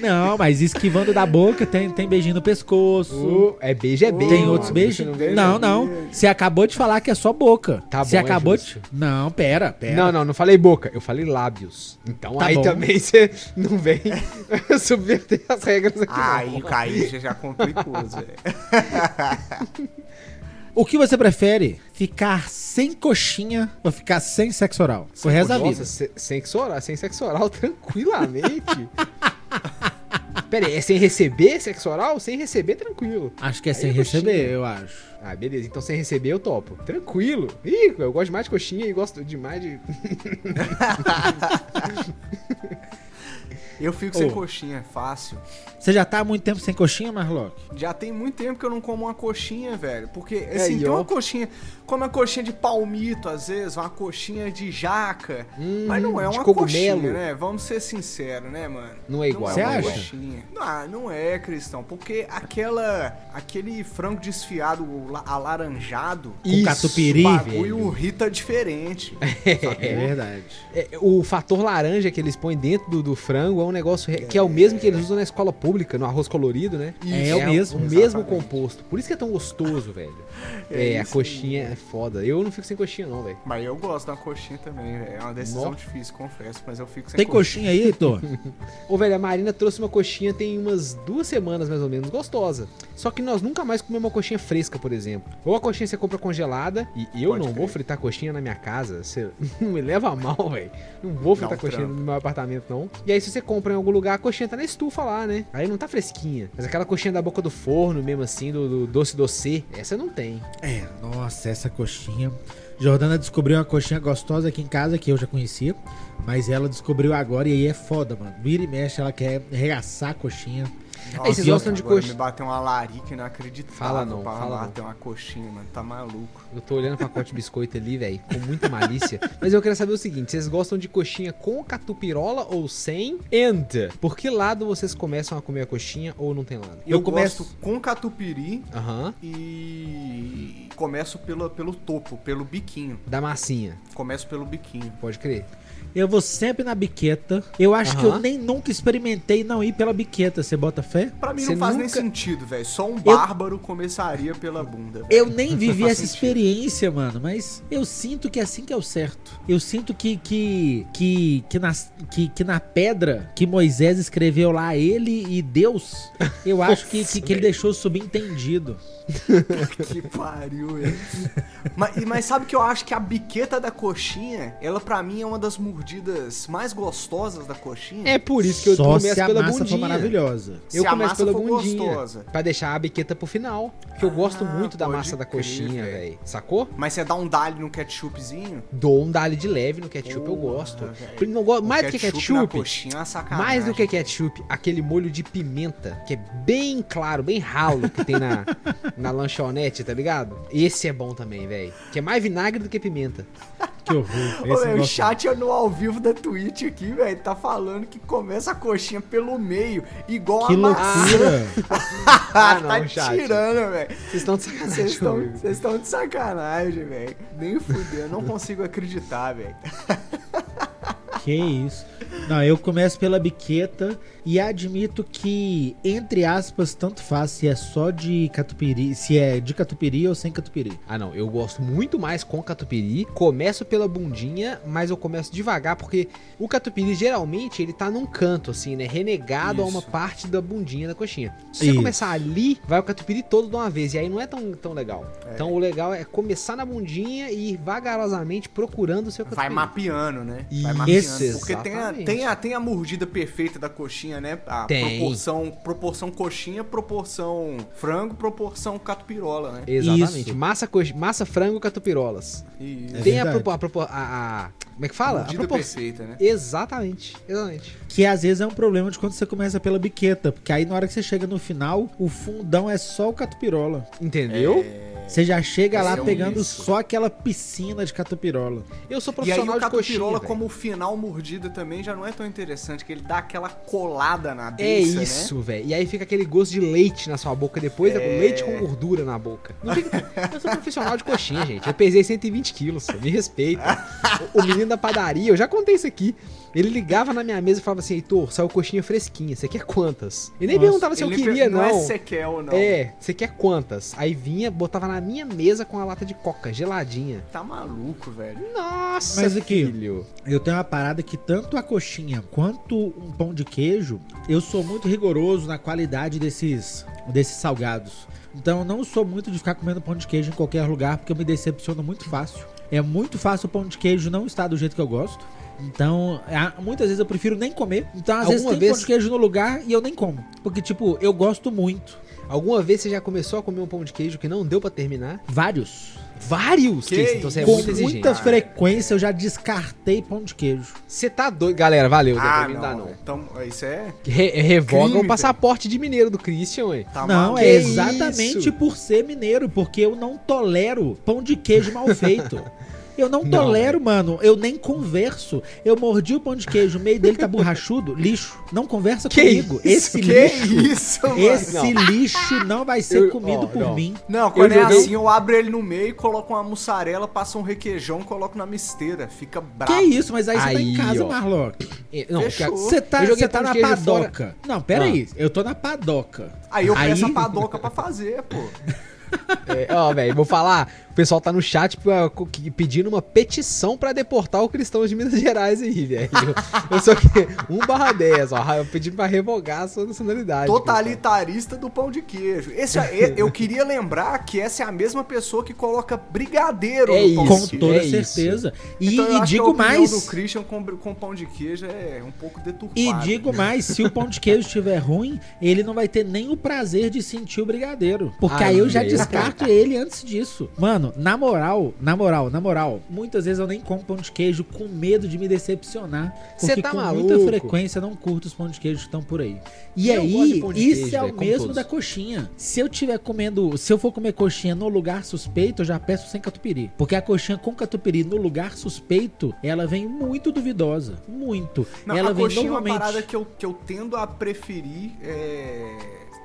Não, mas esquivando da boca, tem, tem beijinho no pescoço. O- é beijo, é beijo. Tem outros mano. beijos? Você não beija Não, não. beijo. Você acabou de falar que é só boca. Tá Você bom, é acabou justo. de. Não, pera, pera. Não, não, não falei boca, eu falei lábios. Então Tá aí bom. também você não vem subverter as regras aqui. Aí, não. Caí já, já complicou, Zé. O que você prefere? Ficar sem coxinha ou ficar sem sexo oral? O resto da Nossa, vida. se- sexo oral, sem sexo oral tranquilamente. Pera aí, é sem receber sexo oral? Sem receber, tranquilo. Acho que é Aí sem é receber, eu acho. Ah, beleza. Então sem receber eu topo. Tranquilo. Ih, eu gosto demais de coxinha e gosto demais de. Eu fico sem Ô. coxinha, fácil. Você já tá há muito tempo sem coxinha, Marlock? Já tem muito tempo que eu não como uma coxinha, velho. Porque, Aí, assim, tem uma coxinha. Como uma coxinha de palmito, às vezes, uma coxinha de jaca. Hum, mas não é uma coxinha, né? Vamos ser sinceros, né, mano? Não é igual. Você uma acha? coxinha. Não, não é, Cristão. Porque aquela. Aquele frango desfiado la- alaranjado. Com catupiry, o bagulho velho. rita diferente. É verdade. É, o fator laranja que eles põem dentro do, do frango é um negócio que é o mesmo que eles usam na escola pública, no arroz colorido, né? É o mesmo, O mesmo exatamente. composto. Por isso que é tão gostoso, velho. É É, a coxinha é foda. Eu não fico sem coxinha, não, velho. Mas eu gosto da coxinha também, velho. É uma decisão Nó. difícil, confesso. Mas eu fico sem Tem coxinha aí, Heitor? Ô, velho, a Marina trouxe uma coxinha tem umas duas semanas, mais ou menos, gostosa. Só que nós nunca mais comemos uma coxinha fresca, por exemplo. Ou a coxinha você compra congelada, e eu Pode não crer. vou fritar coxinha na minha casa. Você não me leva a mal, velho. Não vou fritar um coxinha trampo. no meu apartamento, não. E aí, se você compra em algum lugar, a coxinha tá na estufa lá, né? Aí não tá fresquinha. Mas aquela coxinha da boca do forno, mesmo assim, do, do doce doce, essa não tem. É, nossa, essa coxinha. Jordana descobriu uma coxinha gostosa aqui em casa que eu já conhecia. Mas ela descobriu agora e aí é foda, mano. Vira e mexe, ela quer regaçar a coxinha. Nossa, Aí, vocês gostam de coxinha? Me bateu uma larica inacreditável Fala não, pra fala bater uma coxinha, mano. Tá maluco. Eu tô olhando o pacote de biscoito ali, velho, com muita malícia. Mas eu queria saber o seguinte: vocês gostam de coxinha com catupirola ou sem? And por que lado vocês começam a comer a coxinha ou não tem lado? Eu, Eu começo- gosto com catupiry Aham. e começo pelo, pelo topo, pelo biquinho. Da massinha, Começo pelo biquinho. pode crer. Eu vou sempre na biqueta. Eu acho que eu nem nunca experimentei não ir pela biqueta. Você bota fé? Pra mim Você não faz nem nunca- sentido, velho. Só um bárbaro começaria pela bunda. velho. Eu nem vivi essa sentido. experiência, mano, mas eu sinto que é assim que é o certo. Eu sinto que que que que, nas- que, que na pedra que Moisés escreveu lá ele e Deus, eu acho que, que, que ele deixou subentendido. Que pariu, velho. mas, mas sabe que eu acho que a biqueta da coxinha, ela pra mim é uma das mordidas mais gostosas da coxinha. É por isso que eu Só começo se a pela massa bundinha. maravilhosa. Eu Se a começo massa pela bundinha. gostosa. Pra deixar a biqueta pro final. Porque eu gosto Ah, muito da massa da crer, coxinha, velho. Sacou? Mas você dá um dali no ketchupzinho? Dou um dali de leve no ketchup, eu Porra, gosto. velho. Não go- O Mais do que na ketchup, coxinha é uma sacanagem. Mais do que ketchup, aquele molho de pimenta, que é bem claro, bem ralo, que tem na, na lanchonete, tá ligado? Esse é bom também, velho. Que é mais vinagre do que pimenta. Que horror. Ô, Esse velho, o chat no ao vivo da Twitch aqui, velho, tá falando que começa a coxinha pelo meio, igual Que a maçã. loucura. Ah, não, tá chat. tirando, velho. Vocês estão de sacanagem vocês estão de sacanagem, velho. Nem fudeu, eu não consigo acreditar, velho. Que isso. Não, eu começo pela biqueta e admito que, entre aspas, tanto faz se é só de catupiry, se é de catupiry ou sem catupiry. Ah, não. Eu gosto muito mais com catupiry. Começo pela bundinha, mas eu começo devagar, porque o catupiry geralmente ele tá num canto, assim, né? Renegado a uma Isso. parte da bundinha da coxinha. Se você Isso. começar ali, vai o catupiry todo de uma vez. E aí não é tão, tão legal. Então o legal é começar na bundinha e ir vagarosamente procurando o seu Vai catupiry. mapeando, né? Vai Isso, mapeando. Porque tem, a- tem tem a, tem a mordida perfeita da coxinha, né? A Tem. proporção proporção coxinha, proporção frango, proporção catupirola, né? Exatamente. Isso. Massa, cox- massa, frango, catupirolas. Isso. É tem a, verdade. propor- a, a- a- Como é que fala? A Mordida propor- perfeita, né? Exatamente. Exatamente. Que às vezes é um problema de quando você começa pela biqueta. Porque aí na hora que você chega no final, o fundão é só o catupirola. Entendeu? Você já chega lá é um pegando isso. só aquela piscina de catupirola. Eu sou E aí profissional o de coxinha. catupirola, velho. como o final mordida também, já não é tão interessante, que ele dá aquela colada na É beiça, né? isso, velho. E aí fica aquele gosto de leite na sua boca depois, é... É. leite com gordura na boca. Não fica- Eu sou profissional de coxinha, gente. Eu pesei 120 quilos, me respeita. O, o menino da padaria, eu já contei isso aqui. Ele ligava na minha mesa e falava assim: Heitor, saiu coxinha fresquinha, você quer quantas? Ele nem Nossa, perguntava se eu queria, não. Não é sequel, não. É, você quer quantas? Aí vinha, botava na minha mesa com a lata de coca, geladinha. Tá maluco, velho. Nossa, Mas aqui- filho. Eu tenho uma parada que tanto a coxinha quanto um pão de queijo, eu sou muito rigoroso na qualidade desses, desses salgados. Então eu não sou muito de ficar comendo pão de queijo em qualquer lugar, porque eu me decepciono muito fácil. É muito fácil o pão de queijo não estar do jeito que eu gosto. Então, muitas vezes eu prefiro nem comer. Então, às vezes Alguma tem vez- pão de queijo no lugar e eu nem como. Porque, tipo, eu gosto muito. Alguma vez você já começou a comer um pão de queijo que não deu pra terminar? Vários. Vários? Que isso? Então você é Com muito exigente. muita frequência eu já descartei pão de queijo. Você tá doido. Galera, valeu. Ah, mim não dá não. não. Então, isso é. Re- revoga Crime, o passaporte de mineiro do Christian, ué. Tá não, é Que exatamente isso? por ser mineiro, porque eu não tolero pão de queijo mal feito. Eu não Não, tolero, mano. Eu nem converso. Eu mordi o pão de queijo, o meio dele tá borrachudo, lixo. Não conversa Que comigo. isso? Esse Que lixo, isso, mano? esse Não. lixo não vai ser Eu- comido ó, por não. mim. Não, quando é joguei- assim, eu abro ele no meio, coloco uma mussarela, passo um requeijão, coloco na misteira. Fica brabo. Que isso, mas aí, você tá Aí, em casa, ó. Marlock. É, Não, Você tá, Eu você tá na queijo fora- padoca. Não, pera aí. Eu tô na padoca. Aí eu peço Aí- a padoca pra fazer, pô. É, Ó, velho, vou falar. O pessoal tá no chat pra- que- pedindo uma petição pra deportar o cristão de Minas Gerais aí, velho. Eu, sou aqui, 1 barra 10, ó. Eu pedindo pra revogar a sua nacionalidade. Totalitarista do pão de queijo. Esse é- eu queria lembrar que essa é a mesma pessoa que coloca brigadeiro É no pão isso, Com de queijo. toda é isso. certeza. E, Então, e que a digo mais. do Christian com, com pão de queijo é um pouco deturpada. E digo mais, se o pão de queijo estiver ruim, ele não vai ter nem o prazer de sentir o brigadeiro. Porque Ai, aí eu já velho. Descarto ele antes disso. Mano, na moral, na moral, na moral, muitas vezes eu nem como pão de queijo com medo de me decepcionar. Cê Porque tá com maluco? muita frequência eu não curto os pão de queijo que estão por aí. E Eu aí, isso queijo, é velho, o mesmo todos. da coxinha. Se eu tiver comendo, se eu for comer coxinha no lugar suspeito, eu já peço sem catupiry. Porque a coxinha com catupiry no lugar suspeito, ela vem muito duvidosa. Muito. Não, ela a vem coxinha é uma normalmente. parada que eu, que eu tendo a preferir é,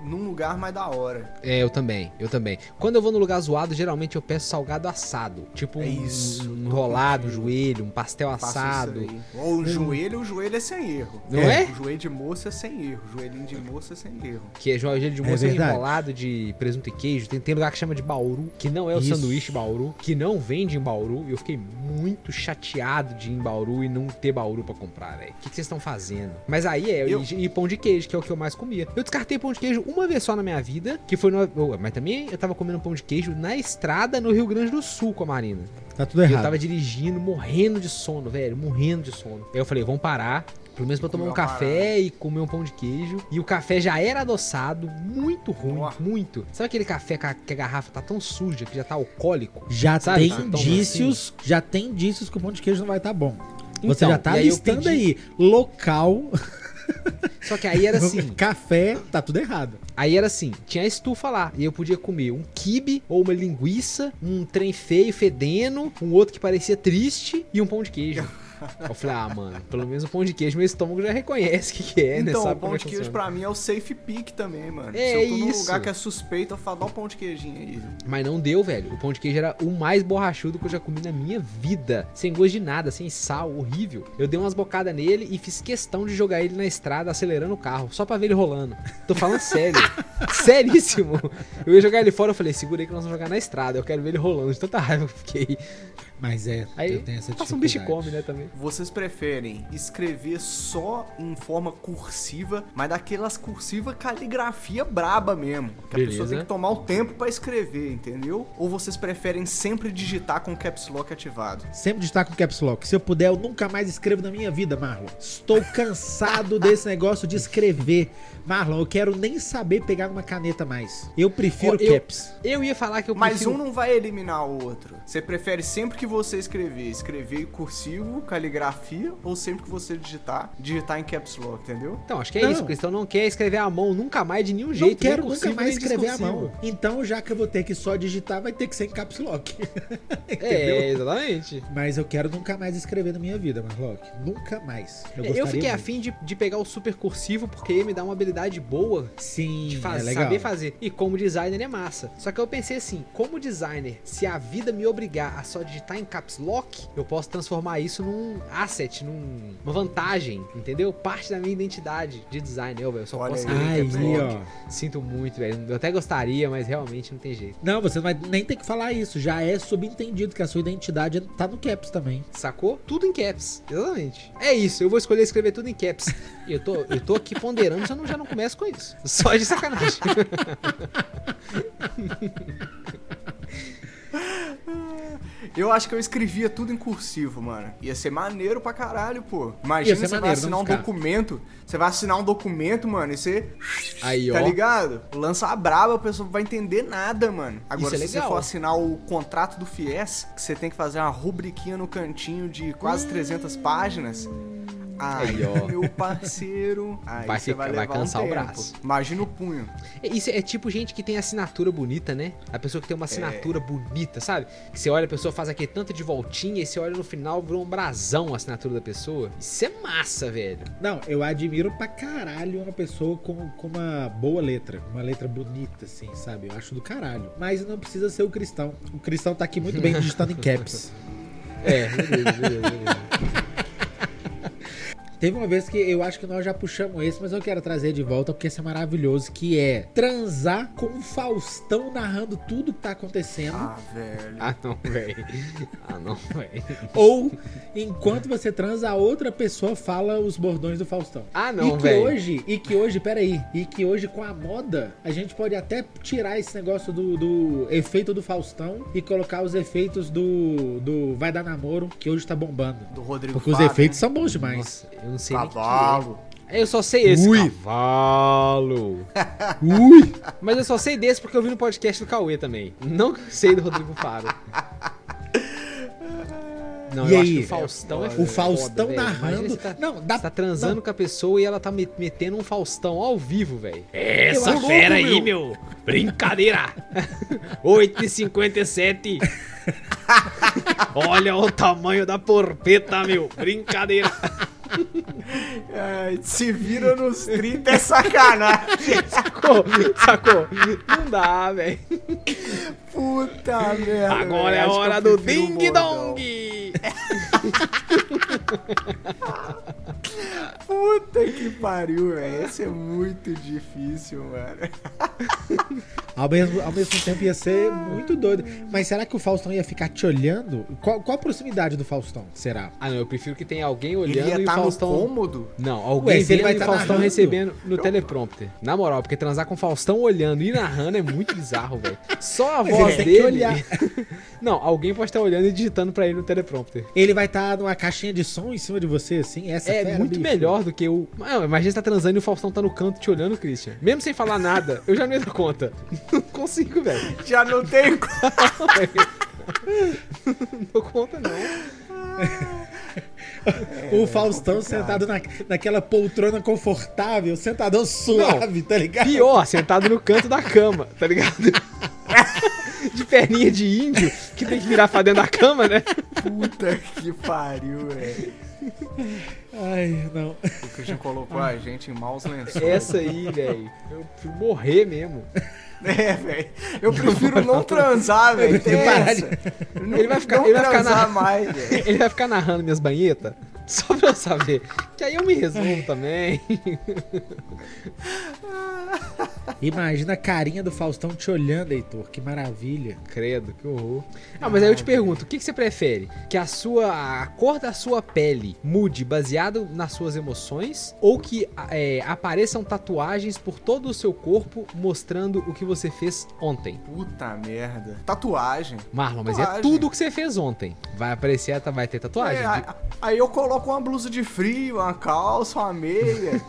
num lugar mais da hora. É, eu também, eu também. Quando eu vou no lugar zoado, geralmente eu peço salgado assado. Tipo É um, isso, um enrolado, contigo. joelho, um pastel assado. Ou o joelho, o joelho é sem erro. Não é? O joelho de moça é sem erro. O joelhinho de moça é sem erro. Que é joelho de É moça verdade. enrolado de presunto e queijo. Tem, tem lugar que chama de Bauru, que não é o Isso. sanduíche Bauru, que não vende em Bauru. E eu fiquei muito chateado de ir em Bauru e não ter Bauru pra comprar, velho. O que que vocês estão fazendo? Mas aí é, Eu- e, e pão de queijo, que é o que eu mais comia. Eu descartei pão de queijo uma vez só na minha vida, que foi no. Mas também eu tava comendo pão de queijo na estrada no Rio Grande do Sul com a Marina. Tá tudo E eu errado. tava dirigindo, morrendo de sono, velho, morrendo de sono. Aí eu falei, vamos parar. Pelo menos pra tomar um café e comer um pão de queijo. E o café já era adoçado, muito ruim, muito. Sabe aquele café que a, que a garrafa tá tão suja, que já tá alcoólico? Já Sabe, tem tá indícios, já tem indícios que o pão de queijo não vai estar bom. Você Então, já tá aí listando pedi- aí local, Só que aí era assim, café, tá tudo errado. aí era assim, tinha a estufa lá. E eu podia comer um quibe ou uma linguiça, um trem feio, fedendo, um outro que parecia triste e um pão de queijo. Eu falei, ah, mano, pelo menos o pão de queijo meu estômago já reconhece o que, que é, né? então, o pão é de que queijo funciona. pra mim é o safe pick também, mano. É Se eu tô num isso. lugar que é suspeito, eu falo, dá o pão de queijinho aí. Mas não deu, velho. O pão de queijo era o mais borrachudo que eu já comi na minha vida. Sem gosto de nada, sem sal, horrível. Eu dei umas bocadas nele e fiz questão de jogar ele na estrada acelerando o carro, só pra ver ele rolando. Tô falando sério. Seríssimo. Eu ia jogar ele fora, eu falei, segura aí que nós vamos jogar na estrada. Eu quero ver ele rolando de tanta raiva que eu fiquei. Mas é, Aí eu tenho essa passa um bicho e dificuldade. come, né, também. Vocês preferem escrever só em forma cursiva, mas daquelas cursiva caligrafia braba mesmo, que a Beleza. pessoa tem que tomar o tempo pra escrever, entendeu? Ou vocês preferem sempre digitar com o caps lock ativado? Sempre destaco o Caps Lock. Se eu puder, eu nunca mais escrevo na minha vida, Marlon. Estou cansado desse negócio de escrever. Marlon, eu quero nem saber pegar uma caneta mais. Eu prefiro Ó, eu- Caps. Eu ia falar que eu Mas prefiro... um não vai eliminar o outro. Você prefere sempre que você escrever, escrever cursivo, caligrafia, ou sempre que você digitar, digitar em caps lock, entendeu? Então, acho que é Não. isso. A questão não quer escrever à mão nunca mais de nenhum Não jeito. nem quero nunca cursivo, mais nem escrever à mão. Então, já que eu vou ter que só digitar, vai ter que ser em Caps Lock. É, exatamente. Mas eu quero nunca mais escrever na minha vida, Marlock. Nunca mais. Eu, Eu, gostaria fiquei muito. afim de, de pegar o super cursivo porque ia me dar uma habilidade boa Sim, de faz- é legal. saber fazer. E como designer é massa. Só que eu pensei assim, como designer, se a vida me obrigar a só digitar em caps lock, eu posso transformar isso num asset, num, uma vantagem, entendeu? Parte da minha identidade de designer. Eu, velho, eu só Olha posso aí, escrever em Aí, caps lock. ó. Sinto muito, velho. Eu até gostaria, mas realmente não tem jeito. Não, você não vai nem ter que falar isso. Já é subentendido que a sua identidade tá no Caps também. Sacou? Tudo em caps. Exatamente. É isso, eu vou escolher escrever tudo em caps. E eu tô, eu tô aqui ponderando se eu não, já não começo com isso. Só de sacanagem. Eu acho que eu escrevia tudo em cursivo, mano. Ia ser maneiro pra caralho, pô. Imagina você vai maneiro, assinar não um documento. Você vai assinar um documento, mano, e você. Aí, Tá ó. ligado? Lança a braba, a pessoa não vai entender nada, mano. Agora, é se você for assinar o contrato do FIES, que você tem que fazer uma rubriquinha no cantinho de quase 300 páginas. Aí, Aí, ó. meu parceiro. Aí Vai você ficar- vai vai levar cansar um o tempo. braço. Imagina o punho. É, Isso é tipo gente que tem assinatura bonita, né? A pessoa que tem uma assinatura bonita, sabe? Que você olha, a pessoa faz aquele tanto de voltinha e você olha no final, virou um brasão a assinatura da pessoa. Isso é massa, velho. Não, eu admiro pra caralho uma pessoa com, com uma boa letra. Uma letra bonita, assim, sabe? Eu acho do caralho. Mas não precisa ser o cristão. O cristão tá aqui muito bem digitando em caps. É, beleza, beleza, beleza. Teve uma vez que eu acho que nós já puxamos esse, mas eu quero trazer de volta porque esse é maravilhoso, que é transar com o Faustão narrando tudo que tá acontecendo. Ah, velho. Ah, não, velho. Ah, não, velho. Ou, enquanto você transa, a outra pessoa fala os bordões do Faustão. Ah, e não, que velho. hoje, e que hoje, peraí, e que hoje com a moda, a gente pode até tirar esse negócio do, do efeito do Faustão e colocar os efeitos do, do Vai Dar Namoro, que hoje tá bombando. Do Rodrigo Porque os Fábio, efeitos né? são bons demais. Nossa, eu não sei o Cavalo. é. Eu só sei esse. Ui. Cavalo. Ui! Mas eu só sei desse porque eu vi no podcast do Cauê também. Não sei do Rodrigo Faro. Não, E eu aí? acho que o Faustão é, O foda, Faustão velho. Imagina narrando. Tá, Não, dá tá transando não. com a pessoa e ela tá me- metendo um Faustão ao vivo, velho. Essa Eu fera louco, aí, meu. Brincadeira. 8h57. Olha o tamanho da porpeta, meu. Brincadeira. Se vira nos 30 é sacanagem. Sacou? Sacou? Não dá, velho. Puta merda. Agora é a hora do prefiro Puta que pariu, velho. Esse é muito difícil, mano. Ao mesmo, ao mesmo tempo ia ser muito doido. Mas será que o Faustão ia ficar te olhando? Qual, qual a proximidade do Faustão? Será? Ah, não, eu prefiro que tenha alguém Ele olhando ia e o estar Faustão. no cômodo? Não, alguém Ué, ele vai e o tá Faustão narrando. recebendo no teleprompter. Na moral, porque transar com o Faustão olhando e narrando é muito bizarro, velho. Só a Mas voz ele dele. olhar. Não, alguém pode estar olhando e digitando pra ele no teleprompter. Ele vai estar numa caixinha de som em cima de você, assim? Essa É fera, muito bicho. melhor do que o. Não, imagina você tá transando e o Faustão tá no canto te olhando, Christian. Mesmo sem falar nada, eu já não ia dar conta. Não consigo, velho. Já não como. Não dou conta, não. O Faustão sentado na, naquela poltrona confortável, sentadão suave, tá ligado? Pior, sentado no canto da cama, tá ligado? De perninha de índio, que tem que virar pra dentro da cama, né? Puta que pariu, velho. Ai, não. O Christian colocou a gente em maus lençóis. Essa aí, velho. Eu prefiro morrer mesmo. É, velho. Eu prefiro não transar, velho. Não, Ele vai ficar- não ele vai ficar transar na- mais, velho. Ele vai ficar narrando minhas banhetas só pra eu saber. Que aí eu me resolvo também. Imagina a carinha do Faustão te olhando, Heitor. Que maravilha. Credo, que horror. Ah, mas aí eu te pergunto, o que, que você prefere? Que a sua a cor da sua pele mude baseado nas suas emoções ou que é, apareçam tatuagens por todo o seu corpo mostrando o que você fez ontem? Puta merda. Tatuagem. Marlon, mas é Tatuagem. tudo o que você fez ontem. Vai aparecer, vai ter tatuagem. É, aí- aí eu coloco uma blusa de frio, uma calça, uma meia,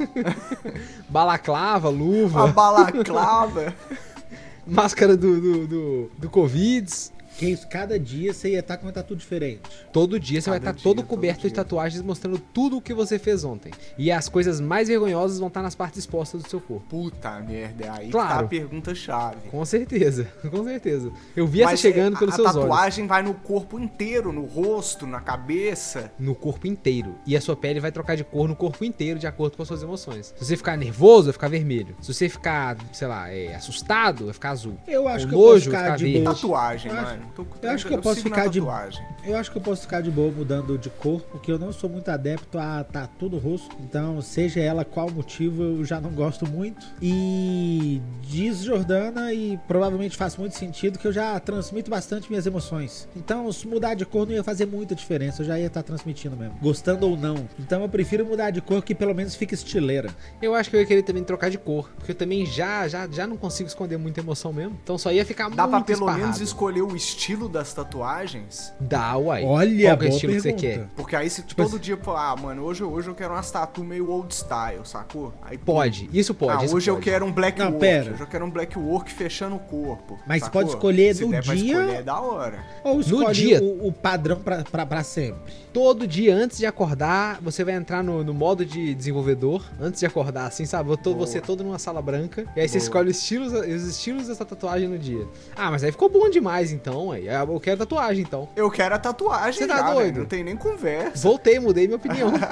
Balaclava, uma luva, balaclava. máscara do, do, do, do Covid. Que isso, cada dia você ia estar com uma tatu diferente. Todo dia você vai Cada estar todo dia, todo coberto de tatuagens mostrando tudo o que você fez ontem. E as coisas mais vergonhosas vão estar nas partes expostas do seu corpo. Puta merda, é aí que Claro. tá a pergunta-chave. Com certeza, com certeza. Eu vi essa Mas chegando é, pelos a, seus a olhos. tatuagem vai no corpo inteiro, no rosto, na cabeça. No corpo inteiro. E a sua pele vai trocar de cor no corpo inteiro, de acordo com as suas emoções. Se você ficar nervoso, vai ficar vermelho. Se você ficar, sei lá, é, assustado, vai ficar azul. Eu acho O que eu posso nojo ficar ficar de verde. boa. Tatuagem, Eu mano. Tô- eu acho que eu posso sigo na ficar de- tatuagem. Eu acho que eu posso ficar de boa mudando de cor, porque eu não sou muito adepto a tatu no rosto. Então, seja ela qual motivo, eu já não gosto muito. E diz Jordana, e provavelmente faz muito sentido, que eu já transmito bastante minhas emoções. Então, se mudar de cor não ia fazer muita diferença, eu já ia estar transmitindo mesmo. Gostando ou não. Então, eu prefiro mudar de cor que pelo menos fique estileira. Eu acho que eu ia querer também trocar de cor. Porque eu também já, já, já não consigo esconder muita emoção mesmo. Então só ia ficar Dá muito pra pelo esparrado. menos escolher o estilo das tatuagens? Dá, uai. Olha, Qual que é o boa estilo que você pergunta. quer? Porque aí se Tipo todo assim- dia, pô, ah, mano, hoje, hoje eu quero umas tatu meio old style, sacou? Aí pô, Pode, isso pode. ah, isso hoje eu pode. quero um black Não, work. pera. Hoje eu quero um black work fechando o corpo. Mas sacou? pode escolher Se no der pra dia- escolher, é da hora. Ou escolhe dia- o, o padrão pra, pra, pra sempre. Todo dia antes de acordar, você vai entrar no, no modo de desenvolvedor. Antes de acordar, assim, sabe? Eu tô- você todo numa sala branca. E aí você Boa. escolhe os estilos, os estilos dessa tatuagem no dia. Ah, mas aí ficou bom demais, então. Aí. Eu quero tatuagem, então. Eu quero a tatuagem Você tá já, doido? velho, Não tem nem conversa. Voltei, mudei minha opinião.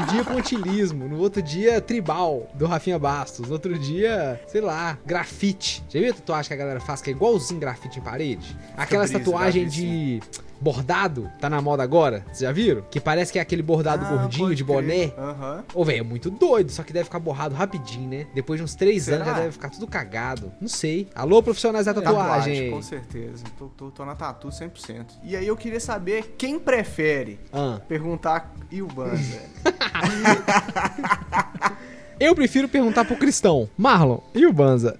Um dia pontilismo, no outro dia tribal, do Rafinha Bastos. No outro dia, sei lá, grafite. Já viu a tatuagem que a galera faz que é igualzinho grafite em parede? Aquelas brisa, tatuagens já vi, de bordado, tá na moda agora. Vocês já viram? Que parece que é aquele bordado Ah, gordinho de boné. Aham. Ô, velho, é muito doido, só que deve ficar borrado rapidinho, né? Depois de uns três Será? anos já deve ficar tudo cagado. Não sei. Alô, profissionais da tatuagem. com certeza. Tô, tô, tô na tatu 100%. E aí eu queria saber quem prefere Ah, perguntar e o Banza. eu prefiro perguntar pro Cristão. Marlon, e o Banza?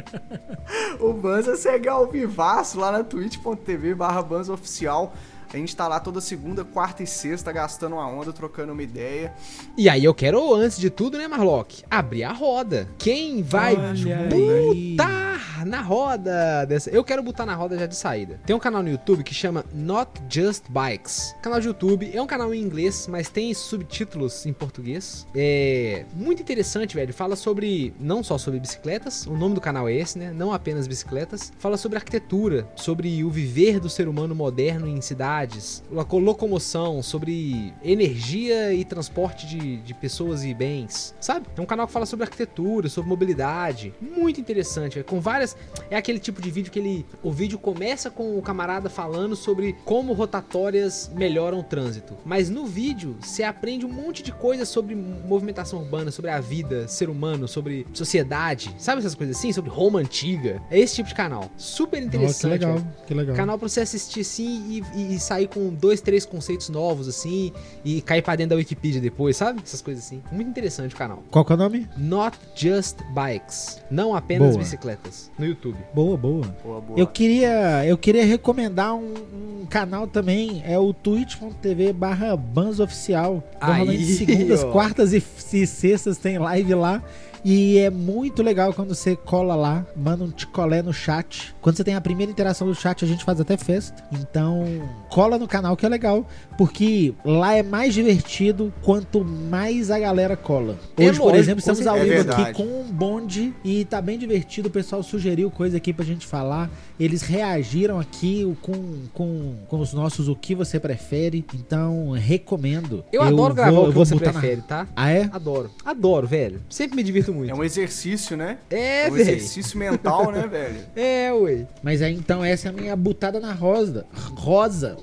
o Banza segue ao vivaço lá na twitch.tv barra Banza Oficial. A gente tá lá toda segunda, quarta e sexta gastando uma onda, trocando uma ideia. E aí eu quero, antes de tudo, né, Marlock, abrir a roda. Quem vai Olha aí. Botar na roda dessa? Eu quero botar na roda já de saída. Tem um canal no YouTube que chama Not Just Bikes. Canal de YouTube, é um canal em inglês, mas tem subtítulos em português. É muito interessante, velho. Fala sobre, não só sobre bicicletas, o nome do canal é esse, né? Não apenas bicicletas. Fala sobre arquitetura, sobre o viver do ser humano moderno em cidades, locomoção, sobre energia e transporte de, de pessoas e bens, sabe? É um canal que fala sobre arquitetura, sobre mobilidade. Muito interessante, velho. Com várias. É aquele tipo de vídeo que ele. O vídeo começa com o camarada falando sobre como rotatórias melhoram o trânsito. Mas no vídeo você aprende um monte de coisas sobre movimentação urbana, sobre a vida, ser humano, sobre sociedade. Sabe essas coisas assim? Sobre Roma antiga. É esse tipo de canal. Super Ó, que interessante. legal, que legal. Canal pra você assistir assim e, e- e sair com dois, três conceitos novos, assim, e cair pra dentro da Wikipedia depois, sabe? Essas coisas assim. Muito interessante o canal. Qual que é o nome? Not Just Bikes. Não apenas Boa. bicicletas. No YouTube. Boa, boa. Boa, boa. Eu queria, eu queria recomendar um, um canal também, é o twitch.tv barra Oficial. Normalmente Aí, segundas, ó. quartas e, e sextas tem live lá. E é muito legal quando você cola lá, manda um ticolé no chat. Quando você tem a primeira interação do chat, a gente faz até festa. Então, cola no canal que é legal, porque lá é mais divertido quanto mais a galera cola. É Hoje, por exemplo, estamos ao vivo É aqui com um bonde e tá bem divertido. O pessoal sugeriu coisa aqui pra gente falar. Eles reagiram aqui com, com, com os nossos o que você prefere. Então, recomendo. Eu, adoro gravar vou- o que você botar na- prefere, tá? Ah, é? Adoro. Adoro, velho. Sempre me divirto muito. É um exercício, né? É, É um velho. exercício mental, né, velho? É, ué. Mas aí, então, essa é a minha butada na rosa. Rosa.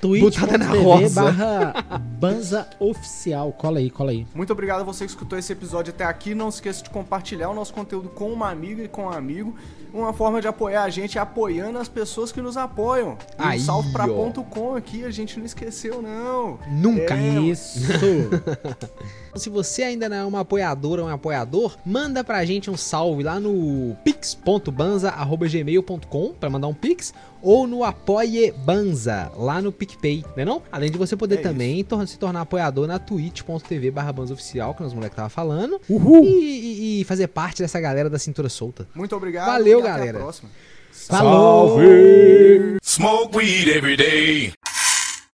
Botada na twitch.tv rosa. barra Banza Oficial. Cola aí, cola aí. Muito obrigado a você que escutou esse episódio até aqui. Não se esqueça de compartilhar o nosso conteúdo com uma amiga e com um amigo. Uma forma de apoiar a gente é apoiando as pessoas que nos apoiam. E Aí, um salve pra ó. ponto .com aqui, a gente não esqueceu, não. Nunca. É, Isso. Se você ainda não é uma apoiadora ou um apoiador, manda pra gente um salve lá no pix.banza.gmail.com pra mandar um pix ou no apoiebanza lá no PicPay, né não? Além de você poder É também tor- se tornar apoiador na twitch.tv barra banzaoficial, que os moleques tava falando, Uhul. e, e- e fazer parte dessa galera da cintura solta. Muito obrigado. Valeu, e até galera. a próxima. Falou! Smoke weed every day.